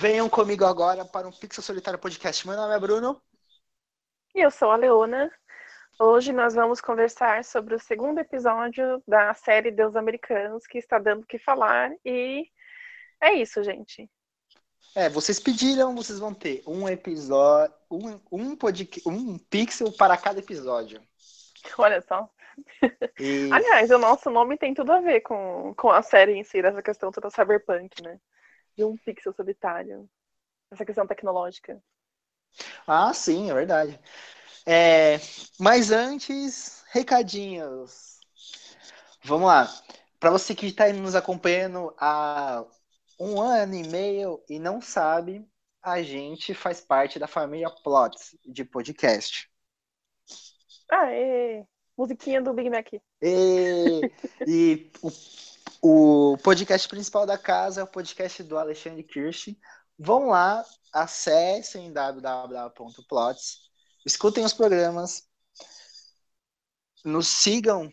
Venham comigo agora para um Pixel Solitário Podcast. Meu nome é Bruno. E eu sou a Leona. Hoje nós vamos conversar sobre o segundo episódio da série Deus Americanos, que está dando o que falar. E é isso, gente. É, vocês pediram, vocês vão ter um episódio, um, um, podcast, um pixel para cada episódio. Olha só. E... Aliás, o nosso nome tem tudo a ver com, com a série em si, essa questão toda cyberpunk, né? De um pixel solitário. Essa questão tecnológica. Ah, sim, é verdade. É, mas antes, recadinhos. Vamos lá. Para você que está nos acompanhando há um ano e meio e não sabe, a gente faz parte da família Plots de podcast. Aê! Musiquinha do Big Mac. E, e o, o podcast principal da casa é o podcast do Alexandre Kirsch. Vão lá, acessem www.plots, escutem os programas, nos sigam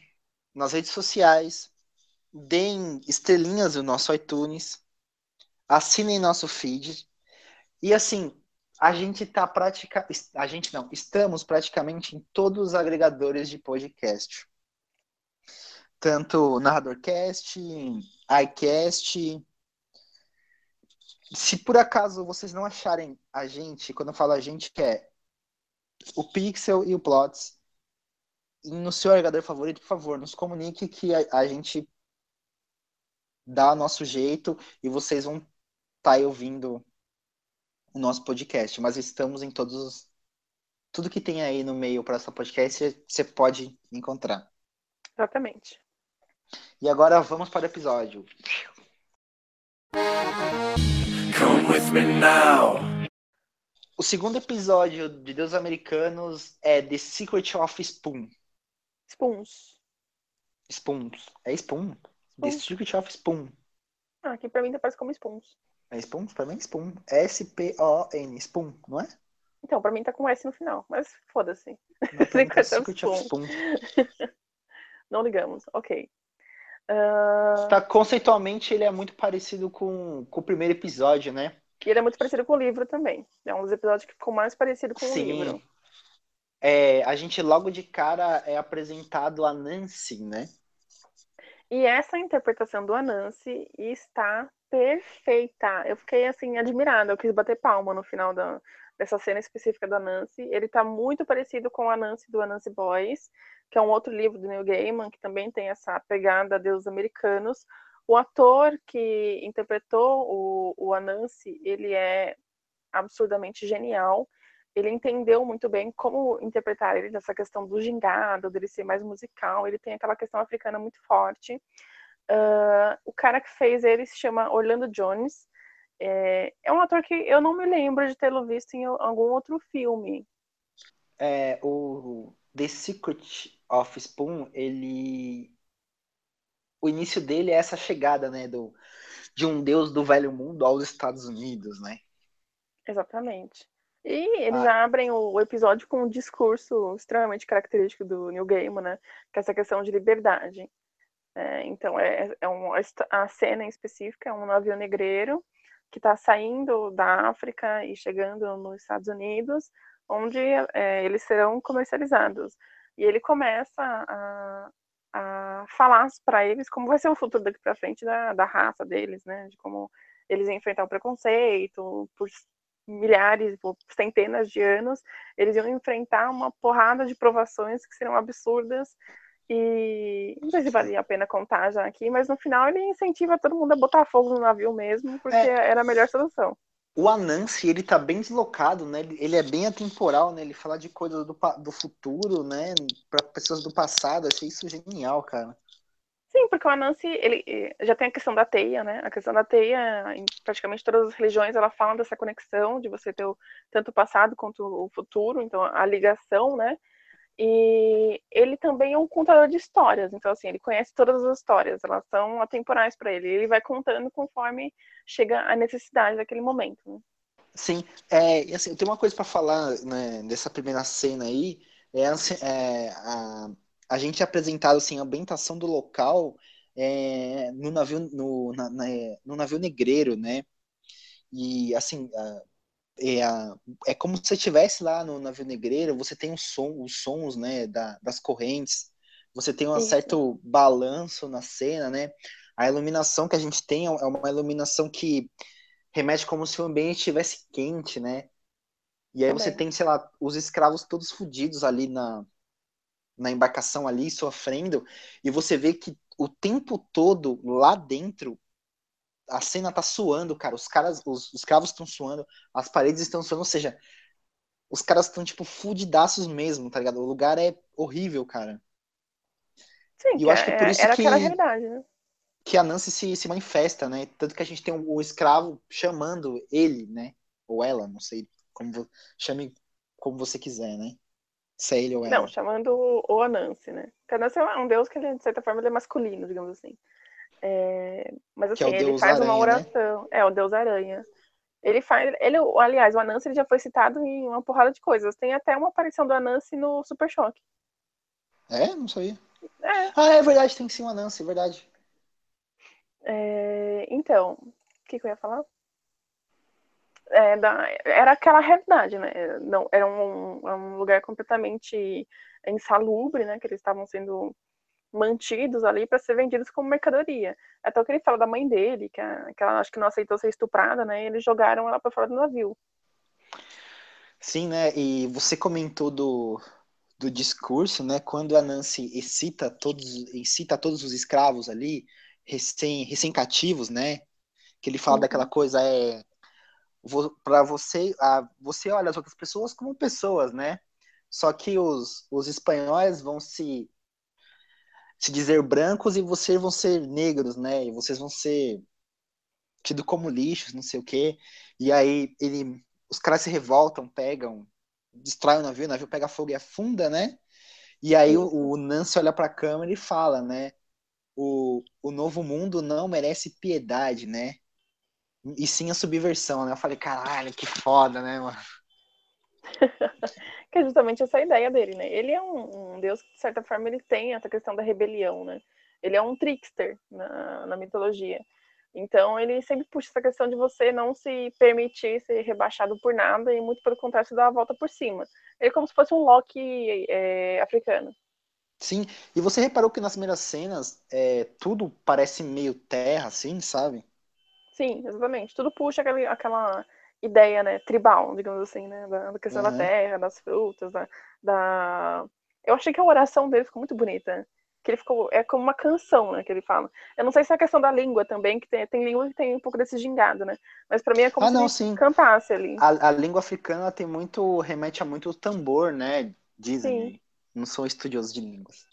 nas redes sociais, deem estrelinhas no nosso iTunes, assinem nosso feed. E assim, a gente tá pratica... a gente não, estamos praticamente em todos os agregadores de podcast. Tanto Narradorcast, iCast. Se por acaso vocês não acharem a gente, quando eu falo a gente, é o Pixel e o Plots, no seu agregador favorito, por favor, nos comunique que a, a gente dá nosso jeito e vocês vão estar tá ouvindo o nosso podcast, mas estamos em todos os. Tudo que tem aí no meio para essa podcast você pode encontrar. Exatamente. E agora vamos para o episódio. Come with me now. O segundo episódio de Deus Americanos é The Secret of Spoon. Spoons. Spoons. É Spoon? Spoon. The Secret of Spoon. Ah, aqui pra mim tá parece como Spoons. É Spoon? Pra mim é Spoon. S-P-O-N. Spoon, não é? Então, pra mim tá com S no final, mas foda-se. Spoon. não ligamos, ok. Uh... Tá, conceitualmente, ele é muito parecido com, com o primeiro episódio, né? E ele é muito parecido com o livro também. É um dos episódios que ficou mais parecido com Sim. o livro. É, a gente logo de cara é apresentado a Nancy, né? E essa interpretação do Anansi está perfeita. Eu fiquei assim admirada, eu quis bater palma no final da, dessa cena específica da Nancy. Ele está muito parecido com a Nancy do Anansi Boys, que é um outro livro do Neil Gaiman, que também tem essa pegada deus americanos. O ator que interpretou o, o Anansi, ele é absurdamente genial. Ele entendeu muito bem como interpretar ele nessa questão do gingado, dele ser mais musical. Ele tem aquela questão africana muito forte. Uh, o cara que fez ele se chama Orlando Jones. É, é, um ator que eu não me lembro de tê-lo visto em algum outro filme. É, o The Secret of Spoon, ele. O início dele é essa chegada, né, do, de um deus do velho mundo aos Estados Unidos, né? Exatamente. E eles ah. abrem o, episódio com um discurso extremamente característico do Neil Gaiman, né? Que é essa questão de liberdade. É, então, é, é um, a cena em específica é um navio negreiro que está saindo da África e chegando nos Estados Unidos, onde é, eles serão comercializados. E ele começa a, a falar para eles como vai ser o futuro daqui para frente da, da raça deles, né? De como eles iam enfrentar o preconceito por milhares, por centenas de anos, eles iam enfrentar uma porrada de provações que seriam absurdas e não sei se valia a pena contar já aqui, mas no final ele incentiva todo mundo a botar fogo no navio mesmo, porque é. era a melhor solução. O Anansi, ele tá bem deslocado, né? Ele é bem atemporal, né? Ele fala de coisas do, do futuro, né? Para pessoas do passado. Achei isso genial, cara. Sim, porque o Anansi, ele já tem a questão da teia, né? A questão da teia, em praticamente todas as religiões, ela fala dessa conexão de você ter o, tanto o passado quanto o futuro, então a ligação, né? E ele também é um contador de histórias, então assim, ele conhece todas as histórias, elas são atemporais para ele. Ele vai contando conforme chega a necessidade daquele momento. Né? Sim, é, assim, eu tenho uma coisa para falar né, primeira cena aí, é, é a, a gente é apresentado assim, a ambientação do local é, no navio no, na, na, no navio negreiro, né? E assim, é, é como se você estivesse lá no navio negreiro, você tem um som, os sons né, da, das correntes, você tem um certo balanço na cena, né? A iluminação que a gente tem é uma iluminação que remete como se o ambiente estivesse quente, né? E aí você tem, sei lá, os escravos todos fodidos ali na, na embarcação ali, sofrendo, e você vê que o tempo todo lá dentro a cena tá suando, cara. Os caras, os, os escravos estão suando, as paredes estão suando, ou seja, os caras estão, tipo, fudidaços mesmo, tá ligado? O lugar é horrível, cara. Sim, e eu acho que é por isso era que, aquela realidade, né? que a Nancy se, se manifesta, né? Tanto que a gente tem o, o escravo chamando ele, né? Ou ela, não sei como chame como você quiser, né? Se é ele ou ela. Não, chamando o Anansi, né? Porque Anansi é um deus que, ele, de certa forma, ele é masculino, digamos assim. É... Mas assim, é ele faz aranha, uma né? oração. Né? É, o deus aranha. Ele faz. Ele, aliás, o Anansi ele já foi citado em uma porrada de coisas. Tem até uma aparição do Anansi no Super Choque. É? Não sabia. É. Ah, é verdade, tem sim o Anansi, é verdade. É... Então, o que, que eu ia falar? é, da, era aquela realidade, né? Não, era um, um lugar completamente insalubre, né? Que eles estavam sendo mantidos ali para ser vendidos como mercadoria. Até o que ele fala da mãe dele, que, a, que ela acho que não aceitou ser estuprada, né? E eles jogaram ela para fora do navio. Sim, né? E você comentou do, do discurso, né? Quando a Nancy excita todos, incita todos os escravos ali, recém, recém cativos, né? Que ele fala uhum. daquela coisa é para você, a, você olha as outras pessoas como pessoas, né? Só que os, os espanhóis vão se se dizer brancos e vocês vão ser negros, né? E vocês vão ser tido como lixos, não sei o quê. E aí ele, os caras se revoltam, pegam, destroem o navio, o navio pega fogo e afunda, né? E aí o, o Nancy olha para a câmera e fala, né? O, o novo mundo não merece piedade, né? E sim a subversão, né? Eu falei, caralho, que foda, né, mano? que é justamente essa ideia dele, né? Ele é um, um, deus que, de certa forma, ele tem essa questão da rebelião, né? Ele é um trickster na, na mitologia. Então, ele sempre puxa essa questão de você não se permitir ser rebaixado por nada e, muito pelo contrário, se dar a volta por cima. Ele é como se fosse um Loki é, africano. Sim, e você reparou que nas primeiras cenas é, tudo parece meio terra, assim, sabe? Sim, exatamente. Tudo puxa aquele, aquela ideia, né, tribal, digamos assim, né, da, da questão uhum. da terra, das frutas, da, da... Eu achei que a oração dele ficou muito bonita. Que ele ficou, é como uma canção, né, que ele fala. Eu não sei se é a questão da língua também, que tem, tem língua que tem um pouco desse gingado, né, mas para mim é como ah, se não, sim. cantasse ali. A, a, língua africana tem muito, remete a muito tambor, né, dizem. Sim. Não sou estudioso de línguas.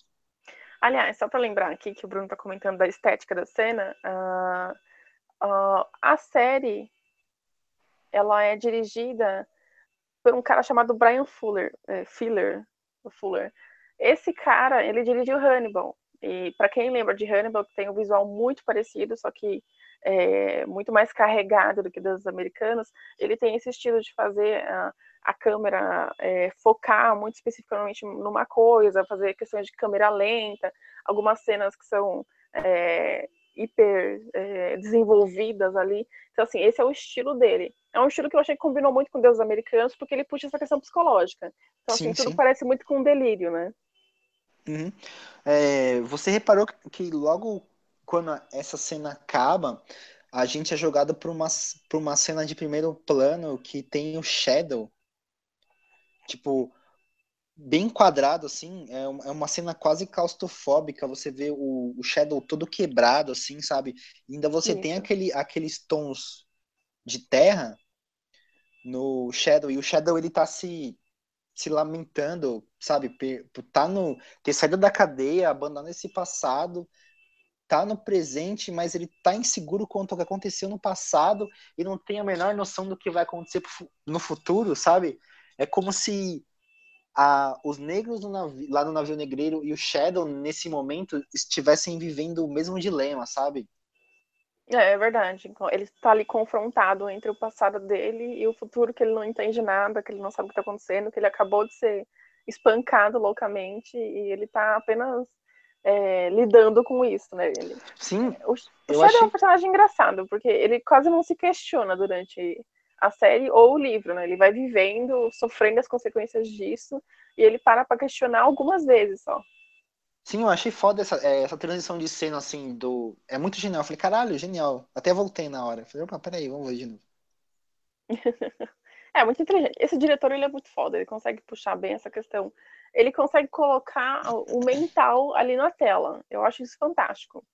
Aliás, só para lembrar aqui que o Bruno tá comentando da estética da cena, uh Uh, a série ela é dirigida por um cara chamado Brian Fuller, é, Fuller, Fuller. Esse cara, ele dirigiu Hannibal. E para quem lembra de Hannibal, tem um visual muito parecido, só que é, muito mais carregado do que dos americanos, ele tem esse estilo de fazer a, a câmera é, focar muito especificamente numa coisa, fazer questões de câmera lenta, algumas cenas que são é, hiper é, desenvolvidas ali. Então, assim, esse é o estilo dele. É um estilo que eu achei que combinou muito com Deus Americanos, porque ele puxa essa questão psicológica. Então, assim, sim, tudo sim. parece muito com um delírio, né? Uhum. É, você reparou que logo quando essa cena acaba, a gente é jogado por uma, por uma cena de primeiro plano que tem o Shadow. Tipo, bem quadrado, assim, é, é uma cena quase claustrofóbica, você vê o, o Shadow todo quebrado, assim, sabe? E ainda você Isso. tem aquele, aqueles tons de terra no Shadow, e o Shadow, ele tá se, se lamentando, sabe? Por tá no, ter saído da cadeia, abandonando esse passado, tá no presente, mas ele tá inseguro quanto ao que aconteceu no passado e não tem a menor noção do que vai acontecer no futuro, sabe? É como se a, os negros no navio, lá no navio negreiro e o Shadow, nesse momento, estivessem vivendo o mesmo dilema, sabe? É, é verdade. Ele está ali confrontado entre o passado dele e o futuro que ele não entende nada, que ele não sabe o que está acontecendo, que ele acabou de ser espancado loucamente e ele está apenas é, lidando com isso, né? Ele, Sim. O, o Shadow achei... é um personagem engraçado, porque ele quase não se questiona durante a série ou o livro, né? Ele vai vivendo, sofrendo as consequências disso, e ele para pra questionar algumas vezes só. Sim, eu achei foda essa, é, essa transição de cena, assim, do... É muito genial. Eu falei, caralho, genial. Até voltei na hora. Eu falei, opa, peraí, vamos ver de novo. é, muito inteligente. Esse diretor, ele é muito foda. Ele consegue puxar bem essa questão. Ele consegue colocar o mental ali na tela. Eu acho isso fantástico.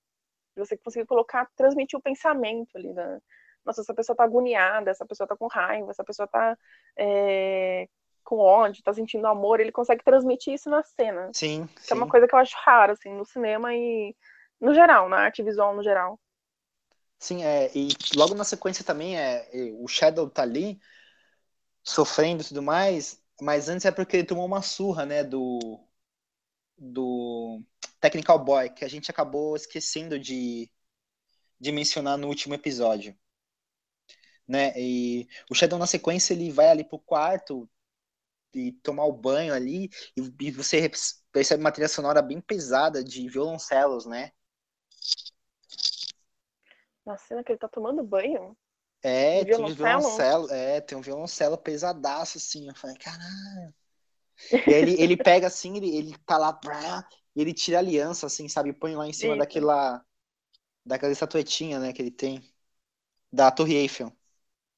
Você conseguir colocar, transmitir o pensamento ali, né? Nossa, essa pessoa tá agoniada, essa pessoa tá com raiva, essa pessoa tá é, com ódio, tá sentindo amor, ele consegue transmitir isso na cena. Sim. Que sim. é uma coisa que eu acho rara, assim, no cinema e no geral, na arte visual no geral. Sim, é, e logo na sequência também é, o Shadow tá ali sofrendo e tudo mais, mas antes é porque ele tomou uma surra, né, do do Technical Boy, que a gente acabou esquecendo de, de mencionar no último episódio. Né? E o Shadow na sequência ele vai ali pro quarto e tomar o banho ali, e, e você percebe uma trilha sonora bem pesada de violoncelos, né? Na cena que ele tá tomando banho? É, tem um violoncelo, é, tem um violoncelo pesadaço, assim. Eu falei, caralho. E ele, ele pega assim, ele, ele tá lá, e ele tira a aliança, assim, sabe? Põe lá em cima Isso. daquela. Daquela estatuetinha, né, que ele tem. Da Torre Eiffel.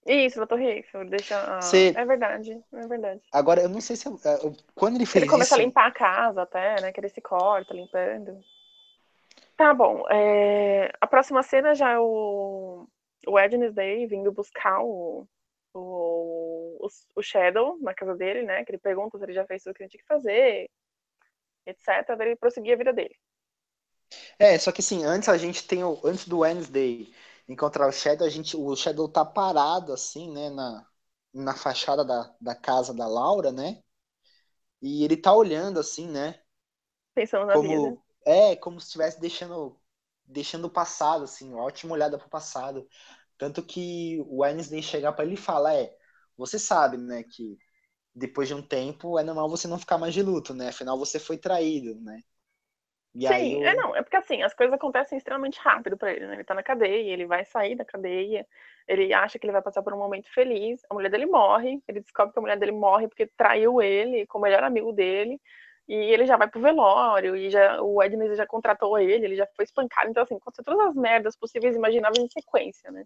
Isso, da Torre Eiffel. Deixa. Cê... É verdade, é verdade. Agora, eu não sei se. Eu... Quando ele fez Ele começa isso... a limpar a casa até, né? Que ele se corta limpando. Tá bom. É... A próxima cena já é o, o Wednesday vindo buscar o... O... o Shadow na casa dele, né? Que ele pergunta se ele já fez tudo que ele tinha que fazer, etc. Daí ele prosseguir a vida dele. É, só que assim, antes a gente tem o. Antes do Wednesday encontrar o Shadow, a gente, o Shadow tá parado assim, né, na, na fachada da, da casa da Laura, né? E ele tá olhando assim, né? Pensando na como, vida. É, como se estivesse deixando deixando o passado, assim, uma ótima olhada pro passado. Tanto que o Wednesday chegar para ele e fala, é, você sabe, né, que depois de um tempo é normal você não ficar mais de luto, né? Afinal você foi traído, né? E Sim, eu... é não, é porque assim, as coisas acontecem extremamente rápido para ele, né? Ele tá na cadeia, ele vai sair da cadeia, ele acha que ele vai passar por um momento feliz, a mulher dele morre, ele descobre que a mulher dele morre porque traiu ele com o melhor amigo dele, e ele já vai pro velório, e já, o Edney já contratou ele, ele já foi espancado, então assim, aconteceu todas as merdas possíveis e imagináveis em sequência, né?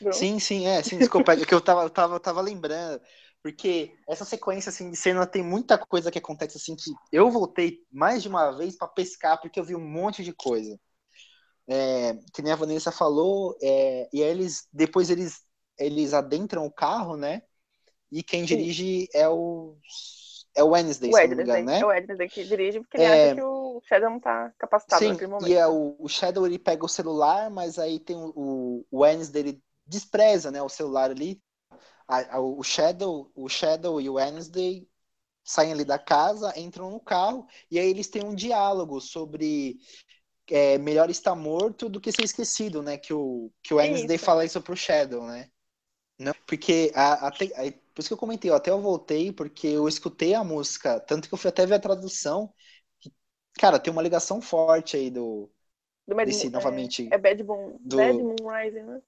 Bruno? Sim, sim, é, sim, desculpa, é que eu tava, tava, tava lembrando. Porque essa sequência assim, de cena tem muita coisa que acontece assim que eu voltei mais de uma vez para pescar porque eu vi um monte de coisa. É, que nem a Vanessa falou, é, e aí eles depois eles eles adentram o carro, né? E quem dirige Sim. é o é o Wednesday, o Wednesday, engano, né? É o Wednesday que dirige porque ele é... acha que o Shadow não tá capacitado Sim, naquele momento. E é o, o Shadow ele pega o celular, mas aí tem o, o Wednesday ele despreza, né, o celular ali a, a, o Shadow, o Shadow e o Wednesday saem ali da casa, entram no carro e aí eles têm um diálogo sobre é, melhor estar morto do que ser esquecido, né? Que o que o Wednesday isso. fala isso pro Shadow, né? Não, porque a, até, a, por isso que eu comentei, eu até eu voltei porque eu escutei a música, tanto que eu fui até ver a tradução. Que, cara, tem uma ligação forte aí do, do Bad desse, Moon, novamente. É, é Bad Moon, do... Bad Moon Rising, né?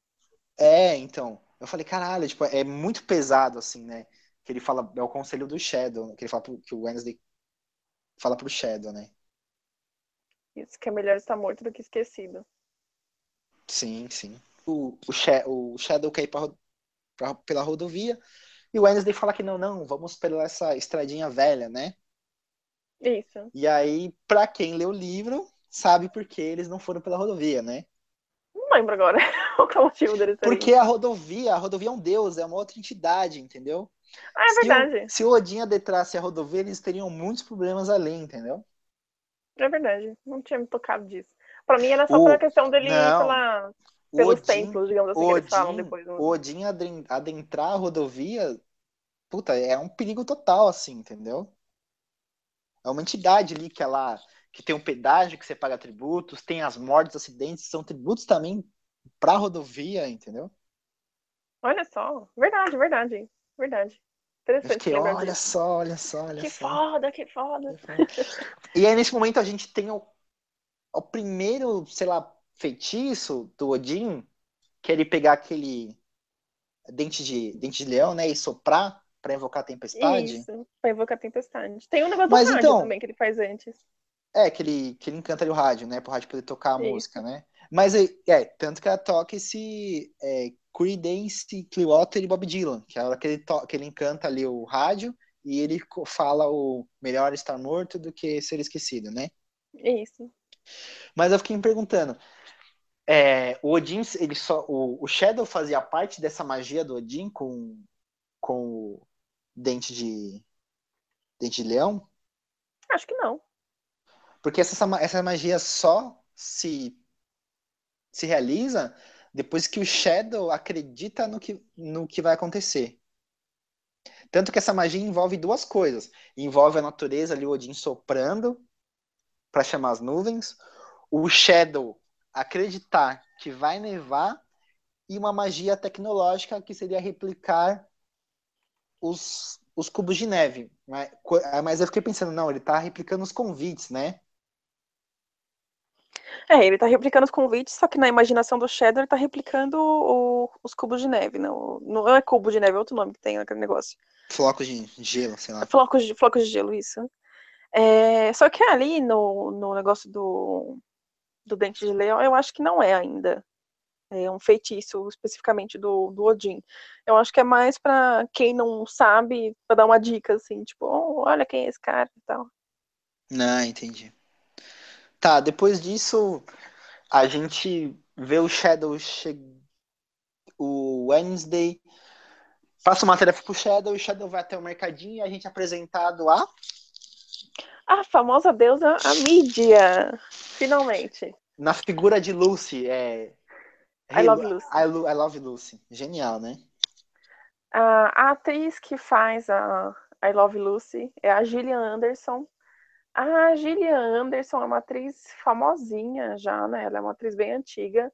É, então. Eu falei, caralho, tipo, é muito pesado, assim, né? Que ele fala, é o conselho do Shadow, que ele fala pro, que o Wednesday fala pro Shadow, né? Isso, que é melhor estar morto do que esquecido. Sim, sim. O, o, o Shadow quer ir pra, pra, pela rodovia e o Wednesday fala que não, não, vamos pela essa estradinha velha, né? Isso. E aí, pra quem lê o livro, sabe por que eles não foram pela rodovia, né? Não lembro agora o motivo deles Porque a rodovia, a rodovia é um deus, é uma outra entidade, entendeu? Ah, é se verdade. O, se o Odin adentrasse a rodovia, eles teriam muitos problemas ali, entendeu? É verdade. Não tinha me tocado disso. Pra mim era só o... pela questão dele não, ir pela, pelos Odin, templos, digamos assim, Odin, que eles falam depois. O Odin adentrar a rodovia, puta, é um perigo total, assim, entendeu? É uma entidade ali que ela que tem um pedágio que você paga tributos, tem as mortes, acidentes, são tributos também para rodovia, entendeu? Olha só, verdade, verdade, verdade. Interessante. Fiquei, olha só, olha só, olha que só. Foda, que foda, que foda. E aí nesse momento a gente tem o, o primeiro, sei lá, feitiço do Odin, que é ele pegar aquele dente de, dente de leão, né, e soprar para invocar a tempestade. Isso, pra invocar a tempestade. Tem um negócio Mas do rádio então- também que ele faz antes. É, que ele, que ele encanta ali o rádio, né, pro rádio poder tocar a música, né. Mas, é, é, tanto que ela toca esse é, Creedence Clearwater e Bob Dylan, que é a hora que ele, to- que ele encanta ali o rádio e ele fala o melhor estar morto do que ser esquecido, né. Isso. Mas eu fiquei me perguntando, é, o Odin, ele só, o, o Shadow fazia parte dessa magia do Odin com, com o dente de dente de leão? Acho que não. Porque essa, essa magia só se se realiza depois que o Shadow acredita no que, no que vai acontecer. Tanto que essa magia envolve duas coisas. Envolve a natureza ali, o Odin soprando para chamar as nuvens, o Shadow acreditar que vai nevar e uma magia tecnológica que seria replicar os, os cubos de neve. Mas, mas eu fiquei pensando, não, ele tá replicando os convites, né? É, ele tá replicando os convites, só que na imaginação do Shadow ele tá replicando o- os cubos de neve. Não, não é cubo de neve, é outro nome que tem naquele negócio. Flocos de gelo, sei lá. Flocos de, flocos de gelo, isso. É, só que ali no, no negócio do, do dente de leão, eu acho que não é ainda. É um feitiço especificamente do, do Odin. Eu acho que é mais pra quem não sabe, pra dar uma dica, assim, tipo, "Oh, olha quem é esse cara e tal. Não, entendi. Tá, depois disso, a gente vê o Shadow che... o Wednesday passa uma tarefa pro Shadow, o Shadow vai até o mercadinho e a gente é apresentado a A famosa deusa Amidia, finalmente. na figura de Lucy, é I Love Lucy. I, Lo- I Love Lucy. Genial, né? A, a atriz que faz a I Love Lucy é a Gillian Anderson. A Gillian Anderson é uma atriz famosinha já, né? Ela é uma atriz bem antiga.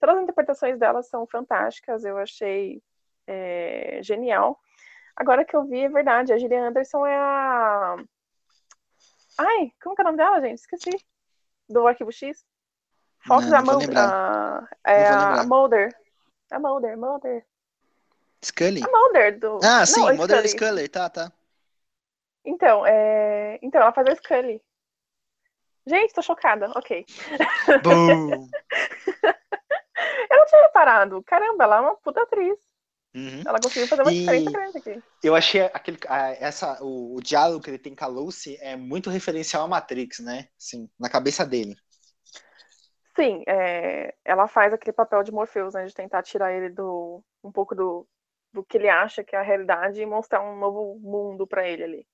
Todas as interpretações dela são fantásticas, eu achei é, genial. Agora que eu vi, é verdade, a Gillian Anderson é a. Ai, como que é o nome dela, gente? Esqueci. Do Arquivo X? Fox Não, a não Mulder. a- É a, a Mulder. A Mulder, Mulder. Scully? A Mulder do. Ah, sim, Não, Modern Scully. Scully, tá, tá. Então, é... então, ela faz a Scully. Gente, tô chocada. Ok. Eu não tinha reparado. Caramba, ela é uma puta atriz. Uhum. Ela conseguiu fazer uma E- diferença grande aqui. Eu achei aquele, a- essa, o, o diálogo que ele tem com a Lucy é muito referencial a Matrix, né? Sim, na cabeça dele. Sim, é, ela faz aquele papel de Morpheus, né? De tentar tirar ele do um pouco do, do que ele acha que é a realidade e mostrar um novo mundo pra ele ali.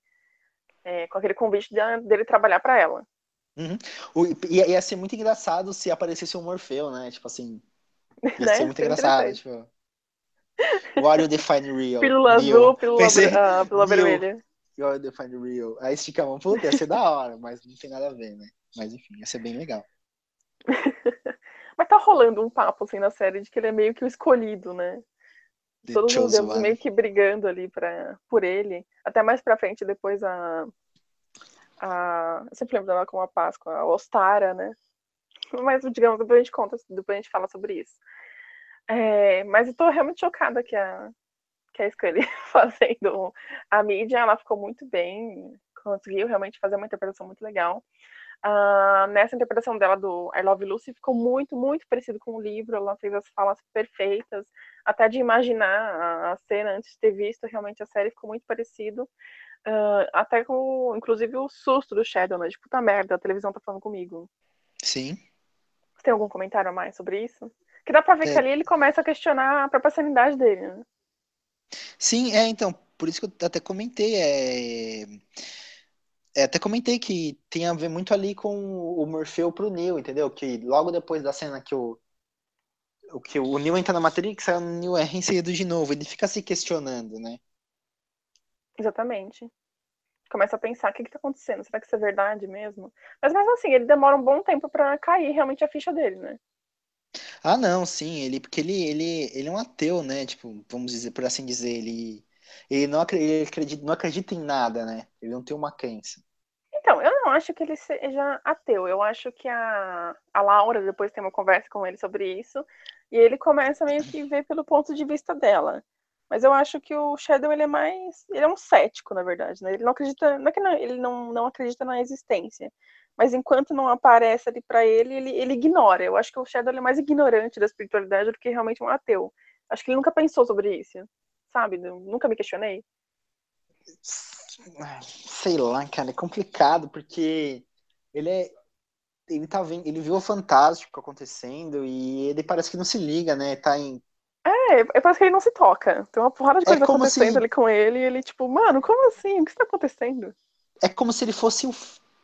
É, com aquele convite de- dele trabalhar pra ela. O, ia, ia ser muito engraçado se aparecesse um Morfeu, né? Tipo assim, ia né? ser muito engraçado. Tipo, what you define real? Pílula Neo. azul, pílula, Pensei, ah, pílula vermelha. What you define real? Aí estica a mão, puta, ia ser da hora, mas não tem nada a ver, né? Mas enfim, ia ser bem legal. Mas tá rolando um papo assim na série de que ele é meio que o escolhido, né? The Todos os deuses meio que brigando ali pra, por ele. Até mais pra frente, depois a. a eu sempre lembro dela como a Páscoa, a Ostara, né? Mas, digamos, depois a gente conta, depois a gente fala sobre isso. É, mas eu tô realmente chocada que a, que a Scully fazendo a mídia, ela ficou muito bem, conseguiu realmente fazer uma interpretação muito legal. Ah, nessa interpretação dela do I Love Lucy ficou muito, muito parecido com o livro. Ela fez as falas perfeitas, até de imaginar a, cena antes de ter visto realmente a série ficou muito parecido. Ah, até com, inclusive, o susto do Shadow, né? De puta merda, a televisão tá falando comigo. Sim. Você tem algum comentário a mais sobre isso? Que dá pra ver É. que ali ele começa a questionar a própria sanidade dele, né? Sim, é, então, por isso que eu até comentei, é... é, até comentei que tem a ver muito ali com o Morfeu pro Neo, entendeu? Que logo depois da cena que o, o que o Neo entra na Matrix, aí o Neo é reinserido de novo, ele fica se questionando, né? Exatamente. Começa a pensar o que, que tá acontecendo, será que isso é verdade mesmo? Mas mesmo assim, ele demora um bom tempo pra cair realmente a ficha dele, né? Ah, não, sim, ele, porque ele, ele, ele é um ateu, né? Tipo, vamos dizer, por assim dizer, ele, ele não acredita, ele acredita, não acredita em nada, né? Ele não tem uma crença. Acho que ele seja ateu. Eu acho que a, a Laura depois tem uma conversa com ele sobre isso. E ele começa meio que ver pelo ponto de vista dela. Mas eu acho que o Shadow ele é mais. Ele é um cético, na verdade. Né? Ele não acredita. Não é que não, ele não, não acredita na existência. Mas enquanto não aparece ali para ele, ele, ele ignora. Eu acho que o Shadow é mais ignorante da espiritualidade do que realmente um ateu. Acho que ele nunca pensou sobre isso. Sabe? Nunca me questionei. Sei lá, cara, é complicado, porque ele é. Ele tá vendo, ele viu o fantástico acontecendo e ele parece que não se liga, né? Tá em é, é, parece que ele não se toca. Tem uma porrada de é coisa é acontecendo se... ali com ele e ele, tipo, mano, como assim? O que está acontecendo? É como se ele fosse o,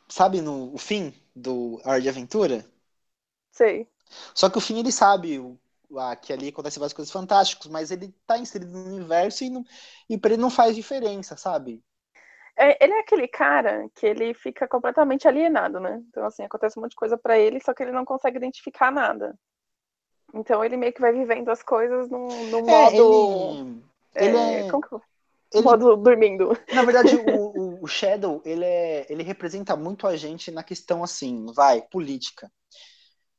sabe, no o fim do Hora de Aventura? Sei. Só que o fim ele sabe o, a, que ali acontecem várias coisas fantásticas, mas ele tá inserido no universo e, não, e pra ele não faz diferença, sabe? É, ele é aquele cara que ele fica completamente alienado, né? Então, assim, acontece um monte de coisa para ele, só que ele não consegue identificar nada. Então ele meio que vai vivendo as coisas no, no é, modo. Ele, ele é, é... Como que... Ele... modo dormindo. Na verdade, o, o, Shadow, ele, é, ele representa muito a gente na questão, assim, vai, política.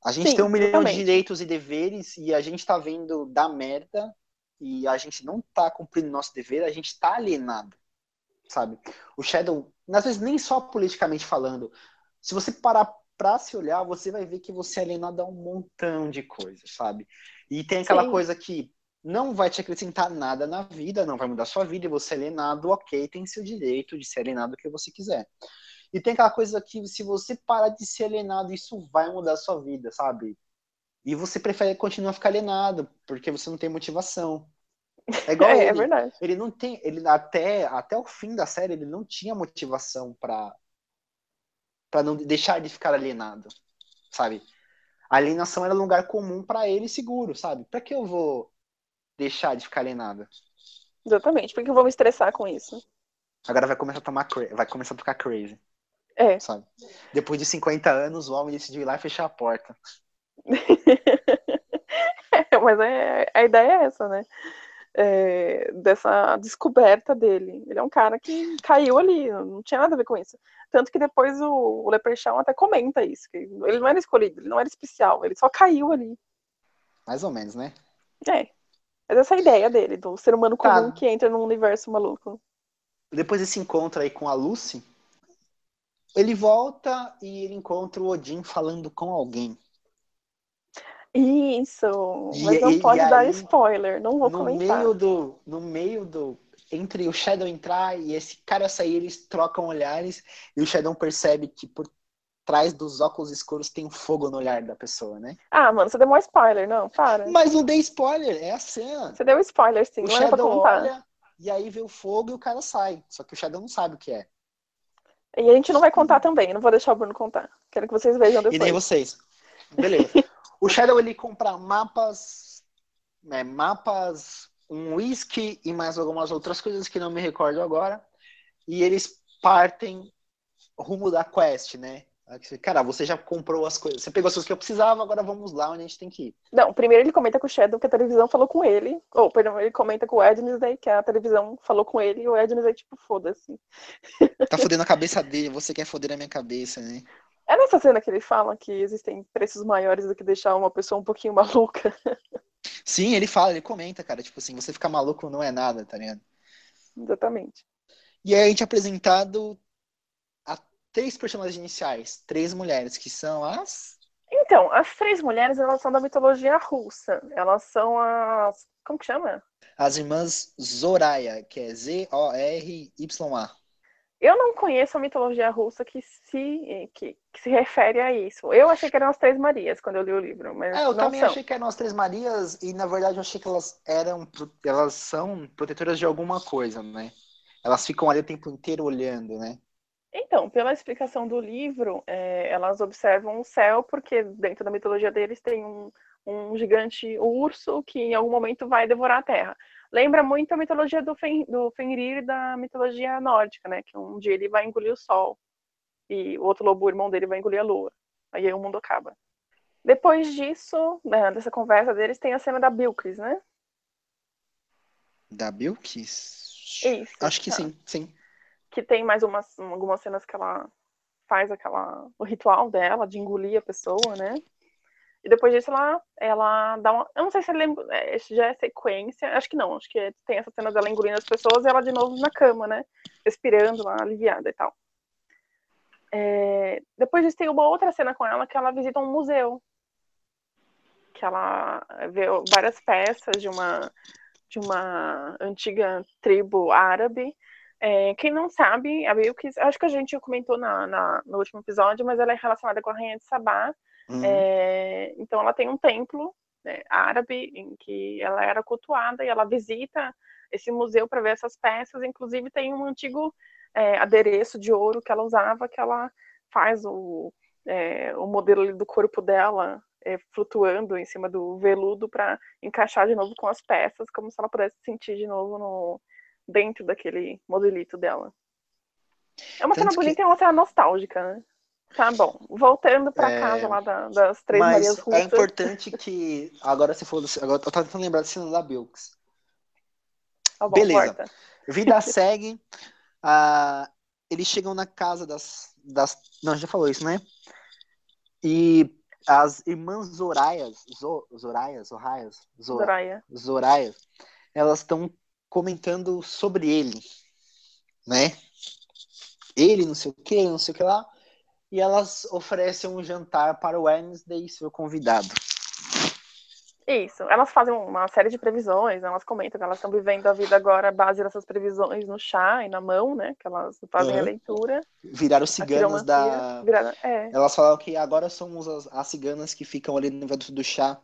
A gente Sim, tem um milhão totalmente. de direitos e deveres e a gente tá vendo da merda e a gente não tá cumprindo nosso dever, a gente tá alienado, sabe? O Shadow, às vezes nem só politicamente falando, se você parar pra se olhar, você vai ver que você é alienado a um montão de coisas, sabe? E tem aquela Sim. coisa que não vai te acrescentar nada na vida, não vai mudar sua vida, e você é alienado, ok, tem seu direito de ser alienado o que você quiser. E tem aquela coisa que se você parar de ser alienado, isso vai mudar a sua vida, sabe? E você prefere continuar a ficar alienado, porque você não tem motivação. É igual é, ele. É verdade. Ele não tem, ele até até o fim da série ele não tinha motivação para para não deixar de ficar alienado, sabe? A alienação era um lugar comum para ele seguro, sabe? Para que eu vou deixar de ficar alienado? Exatamente, porque eu vou me estressar com isso. Agora vai começar a tomar vai começar a ficar crazy. É. Sabe? Depois de 50 anos, o homem decidiu ir lá e fechar a porta. é, mas é, a ideia é essa, né? É, dessa descoberta dele. Ele é um cara que caiu ali, não tinha nada a ver com isso. Tanto que depois o, o Leprechaun até comenta isso, que ele não era escolhido, ele não era especial, ele só caiu ali. Mais ou menos, né? É. Mas essa é a ideia dele, do ser humano tá. comum tá. que entra num universo maluco. Depois desse encontro aí com a Lucy, ele volta e ele encontra o Odin falando com alguém. Isso, mas e, não pode dar spoiler, não vou no comentar. Meio do, no meio do. Entre o Shadow entrar e esse cara sair, eles trocam olhares e o Shadow percebe que por trás dos óculos escuros tem um fogo no olhar da pessoa, né? Ah, mano, você deu um spoiler, não, para. Mas não dei spoiler, é a cena. Você deu spoiler, sim, o não Shadow olha e aí vê o fogo e o cara sai. Só que o Shadow não sabe o que é. E a gente não vai contar também, não vou deixar o Bruno contar. Quero que vocês vejam depois. E nem vocês. Beleza. O Shadow ele compra mapas, né, mapas, um whisky e mais algumas outras coisas que não me recordo agora. E eles partem rumo da quest, né? Cara, você já comprou as coisas, você pegou as coisas que eu precisava, agora vamos lá onde a gente tem que ir. Não, primeiro ele comenta com o Shadow que a televisão falou com ele, ou perdão, ele comenta com o Ednesday que a televisão falou com ele e o Ednesday tipo, foda-se. Tá fodendo a cabeça dele, você quer foder a minha cabeça, né? É nessa cena que ele fala que existem preços maiores do que deixar uma pessoa um pouquinho maluca. Sim, ele fala, ele comenta, cara, tipo assim, você ficar maluco não é nada, tá ligado? Exatamente. E aí a gente é apresentado a três personagens iniciais, três mulheres, que são as. Então, as três mulheres, elas são da mitologia russa. Elas são as. Como que chama? As irmãs Zoraya, que é Z-O-R-Y-A. Eu não conheço a mitologia russa que se, que, que, se refere a isso. Eu achei que eram as Três Marias quando eu li o livro, mas é, eu também são. achei que eram as Três Marias e na verdade eu achei que elas eram, elas são protetoras de alguma coisa, né? Elas ficam ali o tempo inteiro olhando, né? Então, pela explicação do livro, é, elas observam o céu porque dentro da mitologia deles tem um, um gigante urso que em algum momento vai devorar a Terra lembra muito a mitologia do, Fen do Fenrir da mitologia nórdica, né? Que um dia ele vai engolir o sol e o outro lobo, o irmão dele, vai engolir a lua. Aí o mundo acaba. Depois disso, né, dessa conversa deles, tem a cena da Bilkis, né? Da Bilkis? Isso. Acho que sim, sim. Que tem mais umas, algumas cenas que ela faz aquela o ritual dela de engolir a pessoa, né? E depois disso ela, ela dá uma. Eu não sei se lembra, é, já é sequência. Acho que não, acho que tem essa cena dela engolindo as pessoas e ela de novo na cama, né? Respirando lá, aliviada e tal. É, depois disso tem uma outra cena com ela que ela visita um museu. Que ela vê várias peças de uma, de uma antiga tribo árabe. É, quem não sabe, a Bilkis, acho que a gente comentou na, na, no último episódio, mas ela é relacionada com a Rainha de Sabá Uhum. É, então ela tem um templo né, árabe em que ela era cultuada e ela visita esse museu para ver essas peças. Inclusive tem um antigo é, adereço de ouro que ela usava, que ela faz o, é, o modelo do corpo dela é, flutuando em cima do veludo para encaixar de novo com as peças, como se ela pudesse sentir de novo no, dentro daquele modelito dela. É uma Tanto cena bonita que... e uma cena nostálgica, né? Tá bom. Voltando para é... casa lá da, das Três Mas Marias Russas. É importante que. Agora você falou. Agora eu tava tentando lembrar da cena da Bilks. Tá bom, Beleza. Porta. Vida segue. uh, eles chegam na casa das, das. Não, já falou isso, né? E as irmãs Zoraias. Zoraias? Zoraias? Zoraya. Zoraias. Elas estão comentando sobre ele. Né? Ele, não sei o que, não sei o que lá e elas oferecem um jantar para o Wednesday, seu convidado. Isso, elas fazem uma série de previsões, né? elas comentam que elas estão vivendo a vida agora base dessas previsões no chá e na mão, né? Que elas fazem uhum. a leitura. Viraram ciganas da. Viraram... É. Elas falaram que agora somos as, as, ciganas que ficam ali no vento do chá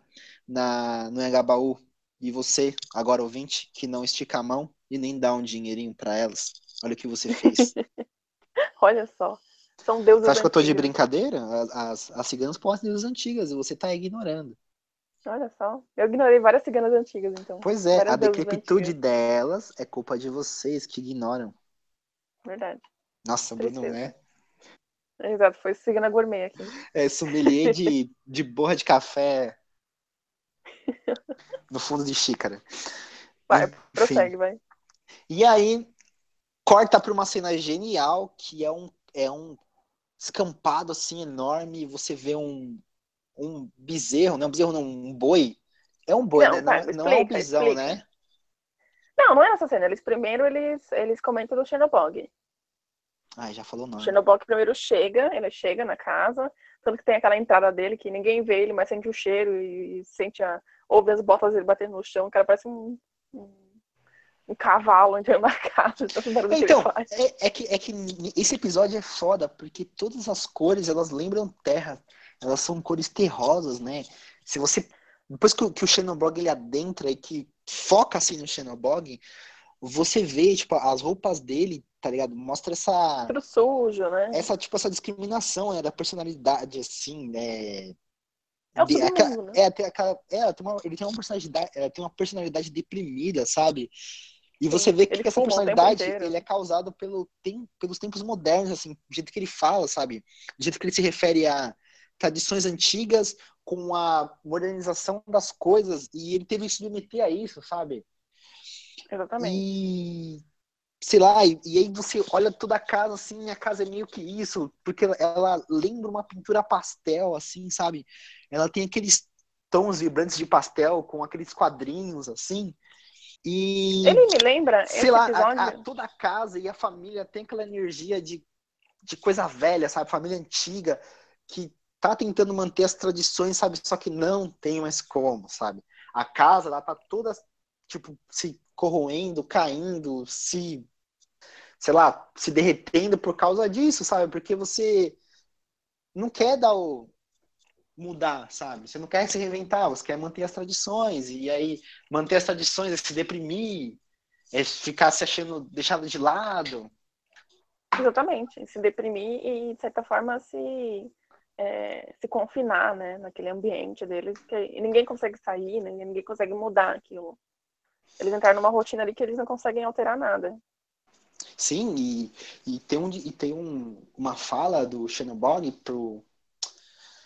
na, no Engabaú. E você, agora ouvinte, que não estica a mão e nem dá um dinheirinho para elas. Olha o que você fez. Olha só. São deuses Você acha que eu tô de brincadeira? As, as, ciganas podem deusas antigas e você tá ignorando. Olha só. Eu ignorei várias ciganas antigas, então. Pois é, várias a decrepitude delas é culpa de vocês que ignoram. Verdade. Nossa, Bruno, né? Exato, foi cigana gourmet aqui. É, sommelier de, de borra de café no fundo de xícara. Vai, Enfim. prossegue, vai. E aí, corta pra uma cena genial, que é um, é um escampado assim enorme, você vê um, um bezerro, não é um bezerro, não, um boi. É um boi, não, né? Não, explica, não é um bisão, explica. né? Não, não é essa cena. Eles primeiro eles, eles comentam do Xenobog. Ah, já falou não. O Xenobog primeiro chega, ele chega na casa, tanto que tem aquela entrada dele que ninguém vê ele, mas sente o cheiro e, e sente a. ouve as botas dele batendo no chão, o cara parece um, um um cavalo entrando na casa. Então, é, é, que, é que esse episódio é foda, porque todas as cores, elas lembram terra. Elas são cores terrosas, né? Se você... Depois que, que o Xenobog ele adentra e que foca assim no Xenobog, você vê, tipo, as roupas dele, tá ligado? Mostra essa... Tudo sujo, né? Essa, tipo, essa discriminação, né? Da personalidade, assim, né? É o de, aquela, né? é, tem aquela, é, tem uma, ele tem uma personalidade, tem uma personalidade deprimida, sabe? E você vê que essa personalidade ele é causado pelo tem, pelos tempos modernos, assim, do jeito que ele fala, sabe? Do jeito que ele se refere a tradições antigas com a modernização das coisas e ele teve que se submeter a isso, sabe? Exatamente. E sei lá, e, e, aí você olha toda a casa assim, a casa é meio que isso, porque ela, ela lembra uma pintura pastel, assim, sabe? Ela tem aqueles tons vibrantes de pastel com aqueles quadrinhos, assim. E. Ele me lembra. Sei lá, a, a, toda a casa e a família tem aquela energia de, de coisa velha, sabe? Família antiga, que tá tentando manter as tradições, sabe? Só que não tem mais como, sabe? A casa, ela tá toda, tipo, se corroendo, caindo, se. Sei lá, se derretendo por causa disso, sabe? Porque você não quer dar o, mudar, sabe? Você não quer se reinventar, você quer manter as tradições. E aí, manter as tradições é se deprimir, é ficar se achando deixado de lado. Exatamente, se deprimir e, de certa forma, se, é, se confinar né, naquele ambiente deles, que ninguém consegue sair, né, ninguém consegue mudar aquilo. Eles entraram numa rotina ali que eles não conseguem alterar nada. Sim, e, e tem, um, e tem um, uma fala do Xenobog pro,